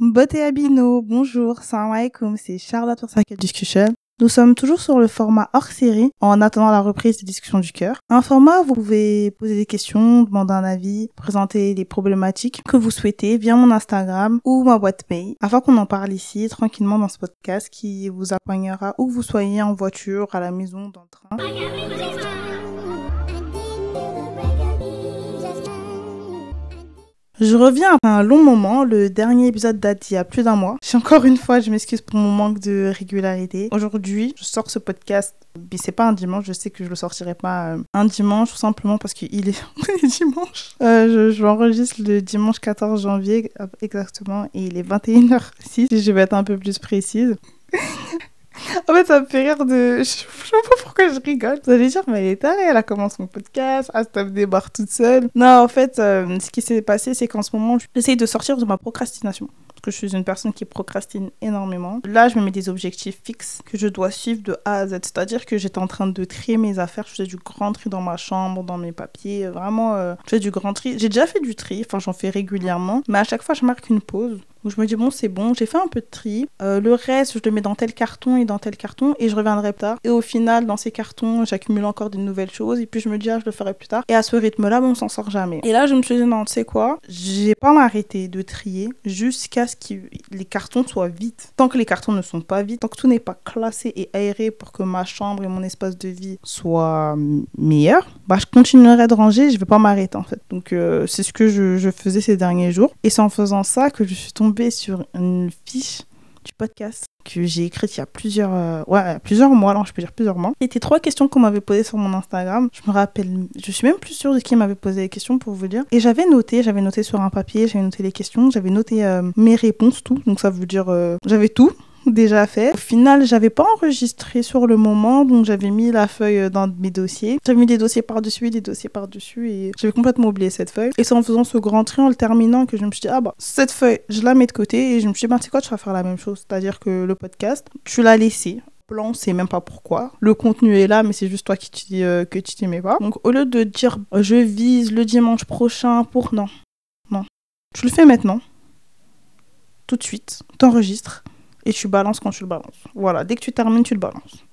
Beauté Abino, bonjour, salam alaikum, c'est Charlotte pour Circle Discussion. Nous sommes toujours sur le format hors série en attendant la reprise des discussions du cœur. Un format où vous pouvez poser des questions, demander un avis, présenter les problématiques que vous souhaitez via mon Instagram ou ma boîte mail afin qu'on en parle ici tranquillement dans ce podcast qui vous accompagnera où vous soyez en voiture, à la maison, dans le train. Je reviens après un long moment. Le dernier épisode date il y a plus d'un mois. J'ai encore une fois, je m'excuse pour mon manque de régularité. Aujourd'hui, je sors ce podcast. Mais c'est pas un dimanche, je sais que je le sortirai pas euh, un dimanche, tout simplement parce qu'il est dimanche. Euh, je, je l'enregistre le dimanche 14 janvier exactement et il est 21h06. Je vais être un peu plus précise. En fait, ça me fait rire de. Je sais pas pourquoi je rigole. Vous allez dire, mais elle est tarée, elle a commencé son podcast, ah, stop débarque toute seule. Non, en fait, euh, ce qui s'est passé, c'est qu'en ce moment, j'essaye de sortir de ma procrastination. Parce que je suis une personne qui procrastine énormément. Là, je me mets des objectifs fixes que je dois suivre de A à Z. C'est-à-dire que j'étais en train de trier mes affaires. Je faisais du grand tri dans ma chambre, dans mes papiers. Vraiment, euh, je fais du grand tri. J'ai déjà fait du tri, enfin, j'en fais régulièrement. Mais à chaque fois, je marque une pause où je me dis, bon, c'est bon, j'ai fait un peu de tri. Euh, le reste, je le mets dans tel carton et dans tel carton et je reviendrai plus tard. Et au final, dans ces cartons, j'accumule encore de nouvelles choses et puis je me dis, ah, je le ferai plus tard. Et à ce rythme-là, bon, on s'en sort jamais. Et là, je me suis dit, non, tu sais quoi, j'ai pas m'arrêter de trier jusqu'à ce que les cartons soient vides. Tant que les cartons ne sont pas vides, tant que tout n'est pas classé et aéré pour que ma chambre et mon espace de vie soient meilleurs, bah, je continuerai de ranger, je vais pas m'arrêter en fait. Donc, euh, c'est ce que je faisais ces derniers jours. Et c'est en faisant ça que je suis tombée sur une fiche du podcast que j'ai écrite il y a plusieurs, euh, ouais, plusieurs mois, alors je peux dire plusieurs mois. C'était trois questions qu'on m'avait posées sur mon Instagram. Je me rappelle, je suis même plus sûre de qui m'avait posé les questions pour vous dire. Et j'avais noté, j'avais noté sur un papier, j'avais noté les questions, j'avais noté euh, mes réponses, tout. Donc ça veut dire, euh, j'avais tout déjà fait. Au final, j'avais pas enregistré sur le moment, donc j'avais mis la feuille dans mes dossiers. J'avais mis des dossiers par-dessus, des dossiers par-dessus, et j'avais complètement oublié cette feuille. Et c'est en faisant ce grand tri, en le terminant, que je me suis dit, ah bah, cette feuille, je la mets de côté, et je me suis dit, bah, tu quoi, tu vas faire la même chose. C'est-à-dire que le podcast, tu l'as laissé plan, c'est même pas pourquoi. Le contenu est là, mais c'est juste toi qui dis euh, que tu t'aimais pas. Donc au lieu de dire je vise le dimanche prochain pour non, non, tu le fais maintenant, tout de suite, t'enregistres et tu balances quand tu le balances. Voilà, dès que tu termines, tu le balances.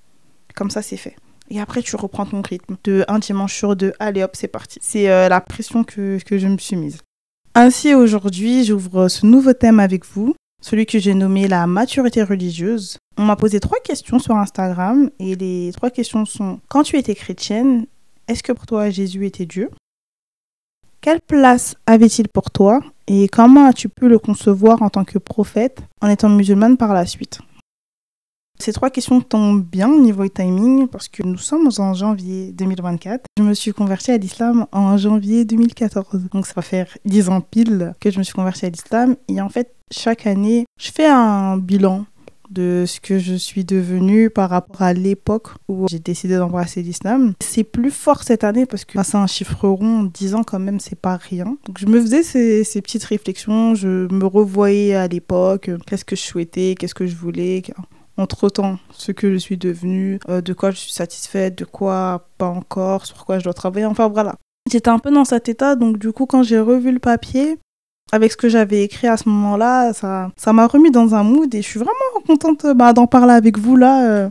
Comme ça, c'est fait. Et après, tu reprends ton rythme de un dimanche sur deux. Allez hop, c'est parti. C'est euh, la pression que, que je me suis mise. Ainsi, aujourd'hui, j'ouvre ce nouveau thème avec vous, celui que j'ai nommé la maturité religieuse. On m'a posé trois questions sur Instagram et les trois questions sont quand tu étais chrétienne, est-ce que pour toi Jésus était Dieu? Quelle place avait-il pour toi? Et comment as-tu pu le concevoir en tant que prophète en étant musulmane par la suite? Ces trois questions tombent bien au niveau timing parce que nous sommes en janvier 2024. Je me suis convertie à l'islam en janvier 2014. Donc ça va faire 10 ans pile que je me suis convertie à l'islam. Et en fait, chaque année, je fais un bilan de ce que je suis devenue par rapport à l'époque où j'ai décidé d'embrasser l'islam. C'est plus fort cette année parce que c'est un chiffre rond, 10 ans quand même, c'est pas rien. Donc je me faisais ces, petites réflexions, je me revoyais à l'époque, qu'est-ce que je souhaitais, qu'est-ce que je voulais entre-temps ce que je suis devenue, euh, de quoi je suis satisfaite, de quoi pas encore, sur quoi je dois travailler, enfin voilà. J'étais un peu dans cet état, donc du coup quand j'ai revu le papier, avec ce que j'avais écrit à ce moment-là, ça m'a remis dans un mood et je suis vraiment contente bah, d'en parler avec vous là. Euh,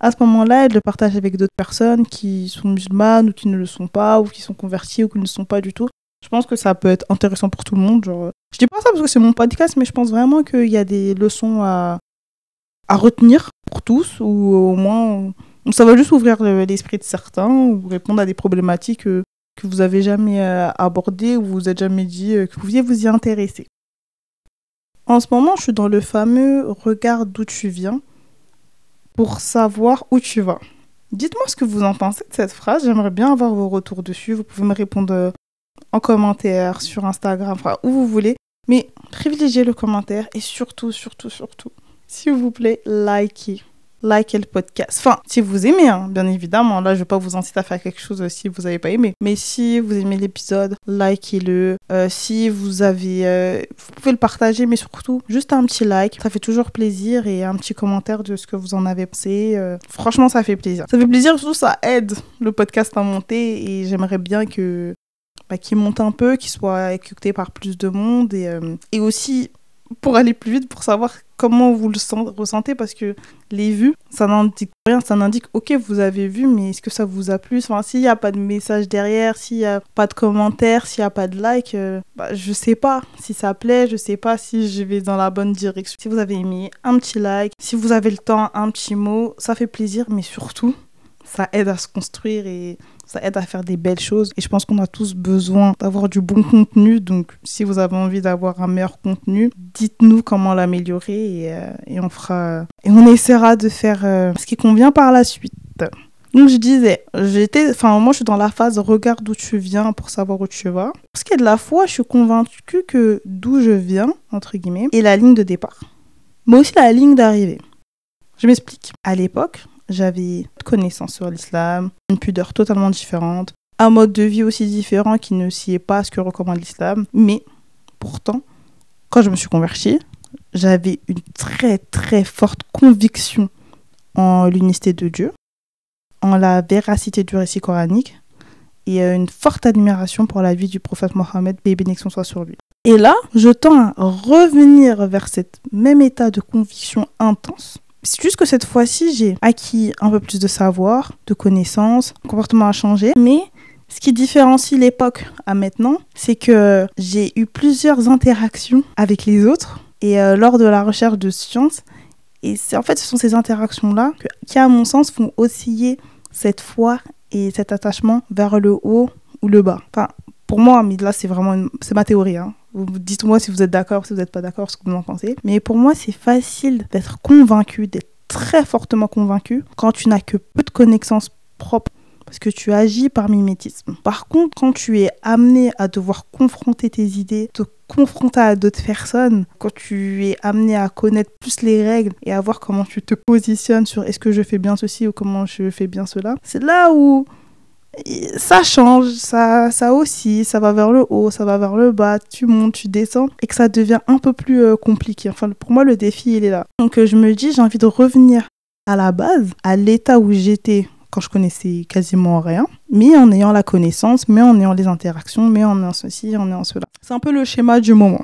à ce moment-là et de le partager avec d'autres personnes qui sont musulmanes ou qui ne le sont pas ou qui sont converties ou qui ne le sont pas du tout. Je pense que ça peut être intéressant pour tout le monde. Genre... Je dis pas ça parce que c'est mon podcast, mais je pense vraiment qu'il y a des leçons à, à retenir pour tous, ou au moins ça va juste ouvrir l'esprit de certains, ou répondre à des problématiques euh, que vous avez jamais euh, abordées, ou vous vous êtes jamais dit euh, que vous pouviez vous y intéresser. En ce moment, je suis dans le fameux regarde d'où tu viens pour savoir où tu vas. Dites-moi ce que vous en pensez de cette phrase, j'aimerais bien avoir vos retours dessus. Vous pouvez me répondre en commentaire, sur Instagram, enfin où vous voulez. Mais privilégiez le commentaire et surtout, surtout, surtout, s'il vous plaît, likez. Likez le podcast. Enfin, si vous aimez, hein, bien évidemment. Là, je ne vais pas vous inciter à faire quelque chose euh, si vous n'avez pas aimé. Mais si vous aimez l'épisode, likez-le. Euh, si vous avez... Euh, vous pouvez le partager, mais surtout, juste un petit like. Ça fait toujours plaisir. Et un petit commentaire de ce que vous en avez pensé. franchement, ça fait plaisir. Ça fait plaisir, surtout ça aide le podcast à monter. Et j'aimerais bien que bah, qui monte un peu, qui soit écouté par plus de monde et, et aussi pour aller plus vite, pour savoir comment vous le ressentez, parce que les vues, ça n'indique rien, ça n'indique, ok, vous avez vu, mais est-ce que ça vous a plu? Enfin, S'il n'y a pas de message derrière, s'il n'y a pas de commentaires, s'il n'y a pas de like, euh, bah, je sais pas si ça plaît, je sais pas si je vais dans la bonne direction. Si vous avez aimé, un petit like, si vous avez le temps, un petit mot, ça fait plaisir, mais surtout, ça aide à se construire et ça aide à faire des belles choses. Et je pense qu'on a tous besoin d'avoir du bon contenu. Donc, si vous avez envie d'avoir un meilleur contenu, dites-nous comment l'améliorer et, euh, on fera et on essaiera de faire euh, ce qui convient par la suite. Donc je disais, j'étais, enfin moi je suis dans la phase regarde d'où tu viens pour savoir où tu vas. Pour ce qui est de la foi, je suis convaincue que d'où je viens entre guillemets est la ligne de départ, mais aussi la ligne d'arrivée. Je m'explique. À l'époque, j'avais connaissance sur l'islam, une pudeur totalement différente, un mode de vie aussi différent qui ne s'y est pas à ce que recommande l'islam. Mais pourtant, quand je me suis convertie, j'avais une très très forte conviction en l'unicité de Dieu, en la véracité du récit coranique et euh, une forte admiration pour la vie du prophète Mohammed, paix et bénédiction soit sur lui. Et là, je tends à revenir vers cet même état de conviction intense c'est juste que cette fois-ci, j'ai acquis un peu plus de savoir, de connaissances, mon comportement a changé, mais ce qui différencie l'époque à maintenant, c'est que j'ai eu plusieurs interactions avec les autres et euh, lors de la recherche de science. Et en fait, ce sont ces interactions-là qui, à mon sens, font osciller cette foi et cet attachement vers le haut ou le bas. Enfin, pour moi, mais là, c'est vraiment c'est ma théorie. Hein. Dites-moi si vous êtes d'accord, si vous n'êtes pas d'accord, ce que vous en pensez. Mais pour moi, c'est facile d'être convaincu, d'être très fortement convaincu quand tu n'as que peu de connaissances propres parce que tu agis par mimétisme. Par contre, quand tu es amené à devoir confronter tes idées, te confronter à d'autres personnes, quand tu es amené à connaître plus les règles et à voir comment tu te positionnes sur est-ce que je fais bien ceci ou comment je fais bien cela, c'est là où ça change, ça, ça aussi, ça va vers le haut, ça va vers le bas, tu montes, tu descends, et que ça devient un peu plus euh, compliqué. Enfin, pour moi, le défi, il est là. Donc, euh, je me dis, j'ai envie de revenir à la base, à l'état où j'étais quand je connaissais quasiment rien, mais en ayant la connaissance, mais en ayant les interactions, mais en ayant ceci, en ayant cela. C'est un peu le schéma du moment.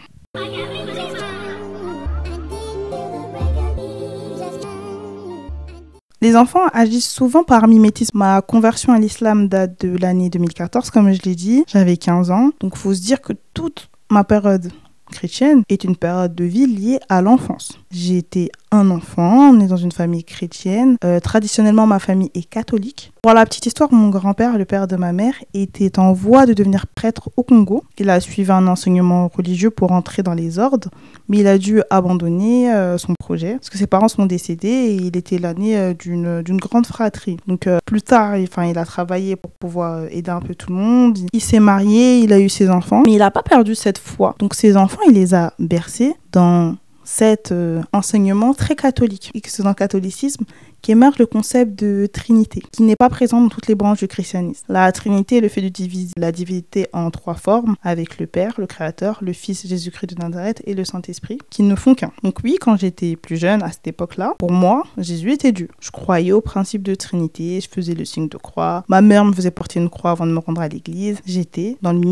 Les enfants agissent souvent par mimétisme. Ma conversion à l'islam date de l'année 2014, comme je l'ai dit. J'avais 15 ans. Donc, il faut se dire que toute ma période chrétienne est une période de vie liée à l'enfance. J'ai été un enfant, on est dans une famille chrétienne. Euh, traditionnellement, ma famille est catholique. Pour la petite histoire, mon grand-père, le père de ma mère, était en voie de devenir prêtre au Congo. Il a suivi un enseignement religieux pour entrer dans les ordres, mais il a dû abandonner euh, son projet parce que ses parents sont décédés et il était l'année euh, d'une grande fratrie. Donc plus tard, il, il a travaillé pour pouvoir aider un peu tout le monde. Il s'est marié, il a eu ses enfants, mais il n'a pas perdu cette foi. Donc ses enfants, il les a bercés dans cet euh, enseignement très catholique. Et que c'est dans le catholicisme qu'émerge le concept de Trinité, qui n'est pas présent dans toutes les branches du christianisme. La Trinité est le fait de diviser la divinité en trois formes, avec le Père, le Créateur, le Fils Jésus-Christ de Nazareth et le Saint-Esprit, qui ne font qu'un. Donc oui, quand j'étais plus jeune, à cette époque-là, pour moi, Jésus était Dieu. Je croyais au principe de Trinité, je faisais le signe de croix, ma mère me faisait porter une croix avant de me rendre à l'église, j'étais dans le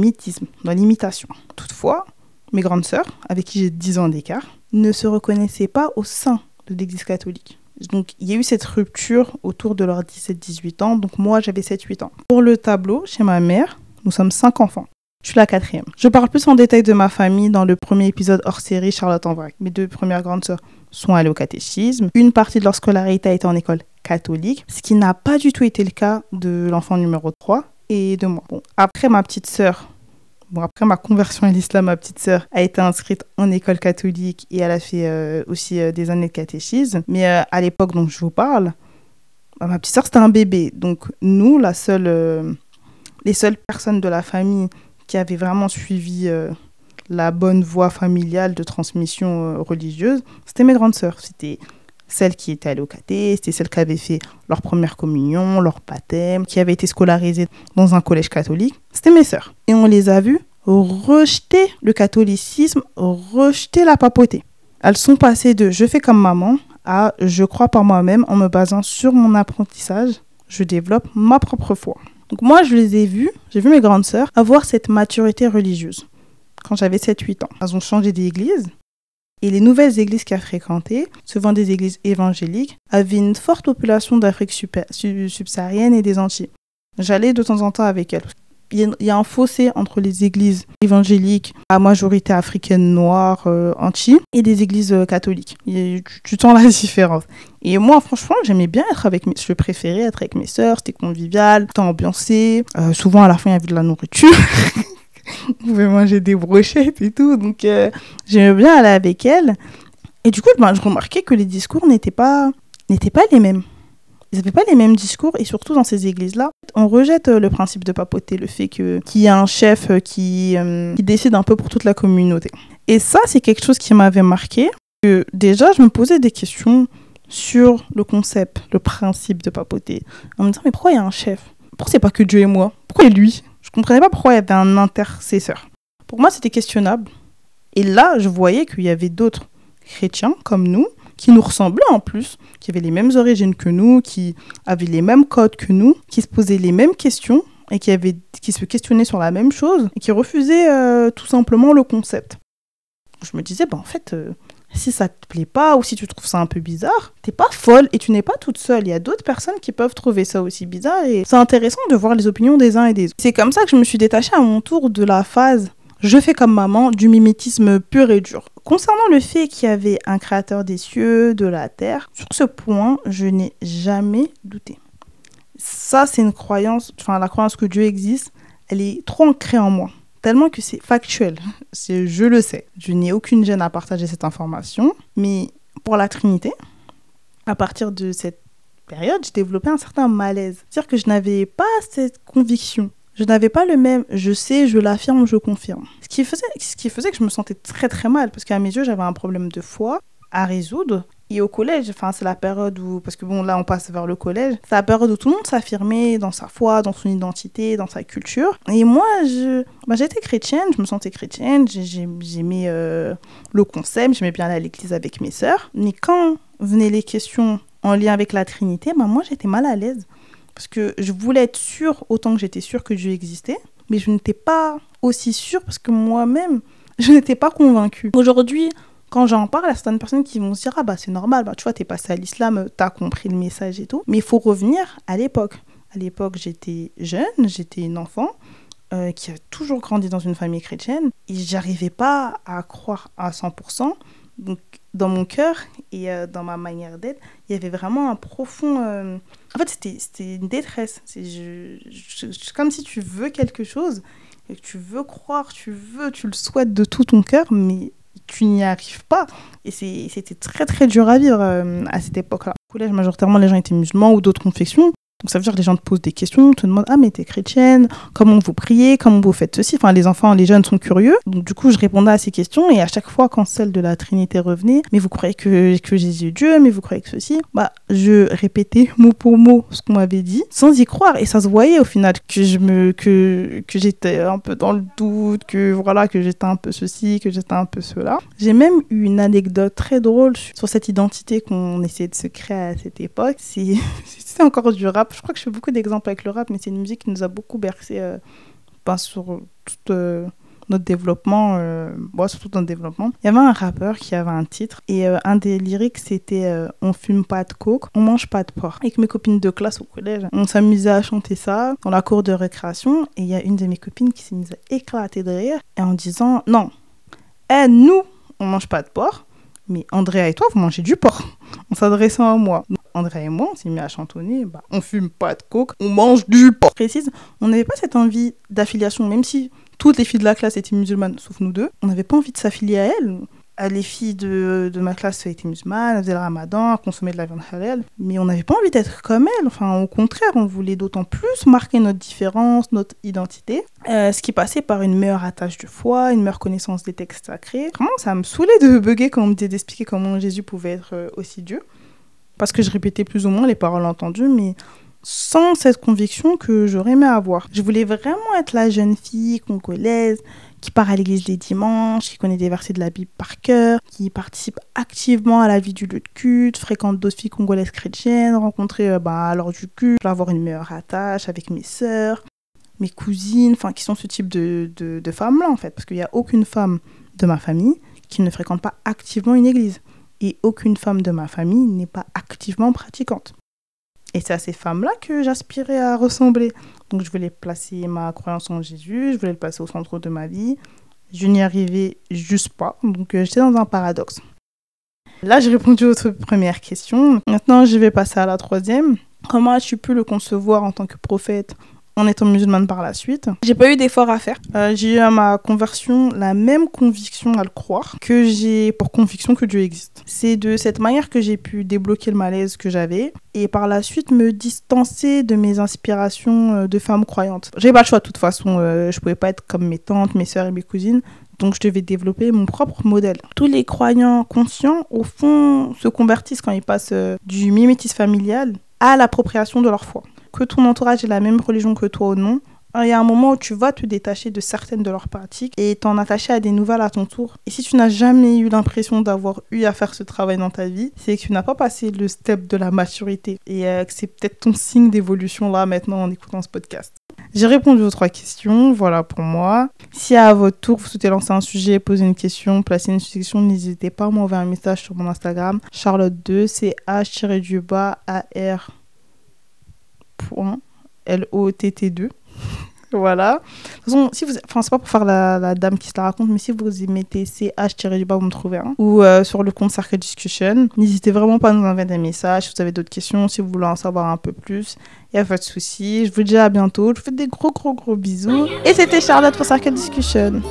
dans l'imitation. Toutefois, mes grandes sœurs, avec qui j'ai 10 ans d'écart, ne se reconnaissaient pas au sein de l'Église catholique. Donc il y a eu cette rupture autour de leurs 17-18 ans, donc moi j'avais 7-8 ans. Pour le tableau, chez ma mère, nous sommes 5 enfants. Je suis la quatrième. Je parle plus en détail de ma famille dans le premier épisode hors série Charlotte en vrac. Mes deux premières grandes sœurs sont allées au catéchisme. Une partie de leur scolarité a été en école catholique, ce qui n'a pas du tout été le cas de l'enfant numéro 3 et de moi. Bon, après ma petite sœur Bon, après ma conversion à l'islam, ma petite sœur a été inscrite en école catholique et elle a fait euh, aussi euh, des années de catéchisme. Mais euh, à l'époque dont je vous parle, bah, ma petite sœur, c'était un bébé. Donc, nous, les seules personnes de la famille qui avaient vraiment suivi la bonne voie familiale de transmission religieuse, c'était mes grandes sœurs. Celles qui étaient caté, c'était celles qui avaient fait leur première communion, leur baptême, qui avaient été scolarisées dans un collège catholique. C'était mes sœurs. Et on les a vues rejeter le catholicisme, rejeter la papauté. Elles sont passées de je fais comme maman à je crois par moi-même en me basant sur mon apprentissage, je développe ma propre foi. Donc moi, je les ai vus, j'ai vu mes grandes sœurs avoir cette maturité religieuse quand j'avais 7-8 ans. Elles ont changé d'église. Et les nouvelles églises qu'elles fréquentaient, souvent des églises évangéliques, avaient une forte population d'Afrique subsaharienne et des Antilles. J'allais de temps en temps avec elles il y, a un fossé entre les églises évangéliques à majorité africaine noire euh, anti et des églises euh, catholiques. tu, tu, sens la différence. Et moi, franchement, j'aimais bien être avec mes... Je préférais être avec mes sœurs, c'était convivial, c'était ambiancé. Euh, souvent, à la fin, il y avait de la nourriture. On pouvait manger des brochettes et tout. Donc, j'aimais bien aller avec elles. Et du coup, ben, je remarquais que les discours n'étaient pas, n'étaient pas les mêmes ils n'avaient pas les mêmes discours et surtout dans ces églises-là, on rejette euh, le principe de papoter, le fait qu'il y a un chef euh, qui, euh, qui décide un peu pour toute la communauté. Et ça, c'est quelque chose qui m'avait marqué. Que déjà, je me posais des questions sur le concept, le principe de papoter. En me disant, mais pourquoi il y a un chef? Pourquoi c'est pas que Dieu et moi? Pourquoi lui? Je comprenais pas pourquoi il y avait un intercesseur. Pour moi, c'était questionnable. Et là, je voyais qu'il y avait d'autres chrétiens comme nous qui nous ressemblaient en plus, qui avaient les mêmes origines que nous, qui avaient les mêmes codes que nous, qui se posaient les mêmes questions et qui se questionnaient sur la même chose et qui refusaient euh, tout simplement le concept. Je me disais, bah, en fait, euh, si ça te plaît pas ou si tu trouves ça un peu bizarre, t'es pas folle et tu n'es pas toute seule. Il y a d'autres personnes qui peuvent trouver ça aussi bizarre et c'est intéressant de voir les opinions des uns et des autres. C'est comme ça que je me suis détachée à mon tour de la phase je fais comme maman du mimétisme pur et dur. Concernant le fait qu'il y avait un créateur des cieux, de la terre, sur ce point, je n'ai jamais douté. Ça, c'est une croyance, enfin la croyance que Dieu existe, elle est trop ancrée en moi. Tellement que c'est factuel. C'est, je le sais. Je n'ai aucune gêne à partager cette information. Mais pour la Trinité, à partir de cette période, j'ai développé un certain malaise. C'est-à-dire que je n'avais pas cette conviction je n'avais pas le même je sais, je l'affirme, je confirme. Ce qui, faisait, ce qui faisait que je me sentais très très mal, parce qu'à mes yeux, j'avais un problème de foi à résoudre. Et au collège, enfin, c'est la période où, parce que bon, là, on passe vers le collège, c'est la période où tout le monde s'affirmait dans sa foi, dans son identité, dans sa culture. Et moi, bah, j'étais chrétienne, je me sentais chrétienne, j'aimais euh, le concept, j'aimais bien aller à l'église avec mes sœurs. Mais quand venaient les questions en lien avec la Trinité, bah, moi, j'étais mal à l'aise. Parce que je voulais être sûre autant que j'étais sûre que Dieu existait, mais je n'étais pas aussi sûre parce que moi-même, je n'étais pas convaincue. Aujourd'hui, quand j'en parle, a certaines personnes qui vont se dire Ah bah c'est normal, bah, tu vois, t'es passé à l'islam, t'as compris le message et tout. Mais il faut revenir à l'époque. À l'époque, j'étais jeune, j'étais une enfant. Euh, qui a toujours grandi dans une famille chrétienne et j'arrivais pas à croire à 100%. Donc dans mon cœur et euh, dans ma manière d'être, il y avait vraiment un profond... Euh, en fait, c'était une détresse. C'est comme si tu veux quelque chose, et que tu veux croire, tu veux, tu le souhaites de tout ton cœur, mais tu n'y arrives pas. Et c'était très très dur à vivre euh, à cette époque-là. Au collège, majoritairement, les gens étaient musulmans ou d'autres confessions. Donc ça veut dire que les gens te posent des questions, te demandent ah mais t'es chrétienne, comment vous priez, comment vous faites ceci. Enfin les enfants, les jeunes sont curieux. Donc du coup je répondais à ces questions et à chaque fois quand celle de la Trinité revenait, mais vous croyez que, que Jésus est Dieu, mais vous croyez que ceci, bah je répétais mot pour mot ce qu'on m'avait dit sans y croire et ça se voyait au final que je me que que j'étais un peu dans le doute, que voilà que j'étais un peu ceci, que j'étais un peu cela. J'ai même eu une anecdote très drôle sur cette identité qu'on essayait de se créer à cette époque. C'est encore du rap je crois que je fais beaucoup d'exemples avec le rap, mais c'est une musique qui nous a beaucoup bercé euh, sur tout euh, notre développement, euh, surtout notre développement. Il y avait un rappeur qui avait un titre et euh, un des lyrics c'était On fume pas de coke, on mange pas de porc. Avec mes copines de classe au collège, on s'amusait à chanter ça dans la cour de récréation et il y a une de mes copines qui s'est mise à éclater de rire et en disant Non, eh, nous, on mange pas de porc, mais Andrea et toi, vous mangez du porc. En s'adressant à moi. André et moi, on s'est mis à chantonner, bah, on fume pas de coke, on mange du porc. Précise, on n'avait pas cette envie d'affiliation, même si toutes les filles de la classe étaient musulmanes, sauf nous deux. On n'avait pas envie de s'affilier à elles. Euh, les filles de, de ma classe étaient musulmanes, faisaient le ramadan, consommaient de la viande halal. Mais on n'avait pas envie d'être comme elles. Enfin, au contraire, on voulait d'autant plus marquer notre différence, notre identité. Euh, ce qui passait par une meilleure attache de foi, une meilleure connaissance des textes sacrés. Vraiment, ça me saoulait de bugger quand on me disait d'expliquer comment Jésus pouvait être euh, aussi Dieu parce que je répétais plus ou moins les paroles entendues, mais sans cette conviction que j'aurais aimé avoir. Je voulais vraiment être la jeune fille congolaise qui part à l'église les dimanches, qui connaît des versets de la Bible par cœur, qui participe activement à la vie du lieu de culte, fréquente d'autres filles congolaises chrétiennes, rencontrer euh, bah, lors du culte, avoir une meilleure attache avec mes sœurs, mes cousines, enfin qui sont ce type de, de, de femmes-là en fait, parce qu'il n'y a aucune femme de ma famille qui ne fréquente pas activement une église. Et aucune femme de ma famille n'est pas activement pratiquante. Et c'est à ces femmes-là que j'aspirais à ressembler. Donc je voulais placer ma croyance en Jésus, je voulais le placer au centre de ma vie. Je n'y arrivais juste pas. Donc euh, j'étais dans un paradoxe. Là, j'ai répondu à votre première question. Maintenant, je vais passer à la troisième. Comment as-tu pu le concevoir en tant que prophète? En étant musulmane par la suite. J'ai pas eu d'effort à faire. Euh, j'ai eu à ma conversion la même conviction à le croire que j'ai pour conviction que Dieu existe. C'est de cette manière que j'ai pu débloquer le malaise que j'avais et par la suite me distancer de mes inspirations euh, de femmes croyantes. J'ai pas le choix de toute façon. Euh, je pouvais pas être comme mes tantes, mes soeurs et mes cousines. Donc je devais développer mon propre modèle. Tous les croyants conscients, au fond, se convertissent quand ils passent du mimétisme familial à l'appropriation de leur foi que ton entourage ait la même religion que toi ou non, il y a un moment où tu vas te détacher de certaines de leurs pratiques et t'en attacher à des nouvelles à ton tour. Et si tu n'as jamais eu l'impression d'avoir eu à faire ce travail dans ta vie, c'est que tu n'as pas passé le step de la maturité. Et euh, que c'est peut-être ton signe d'évolution là maintenant en écoutant ce podcast. J'ai répondu aux trois questions, voilà pour moi. Si à votre tour vous souhaitez lancer un sujet, poser une question, placer une suggestion, n'hésitez pas à m'envoyer un message sur mon Instagram, Charlotte2, c'est H-A-R L-O-T-T-2. voilà. De toute façon, si vous... enfin, c'est pas pour faire la, dame qui se la raconte, mais si vous y mettez CH-du-bas, vous me trouvez un. Ou euh, sur le compte Circle Discussion. N'hésitez vraiment pas à nous envoyer des messages si vous avez d'autres questions, si vous voulez en savoir un peu plus. Il n'y a pas de souci. Je vous dis à bientôt. Je vous fais des gros, gros, gros bisous. Et c'était Charlotte pour Circle Discussion.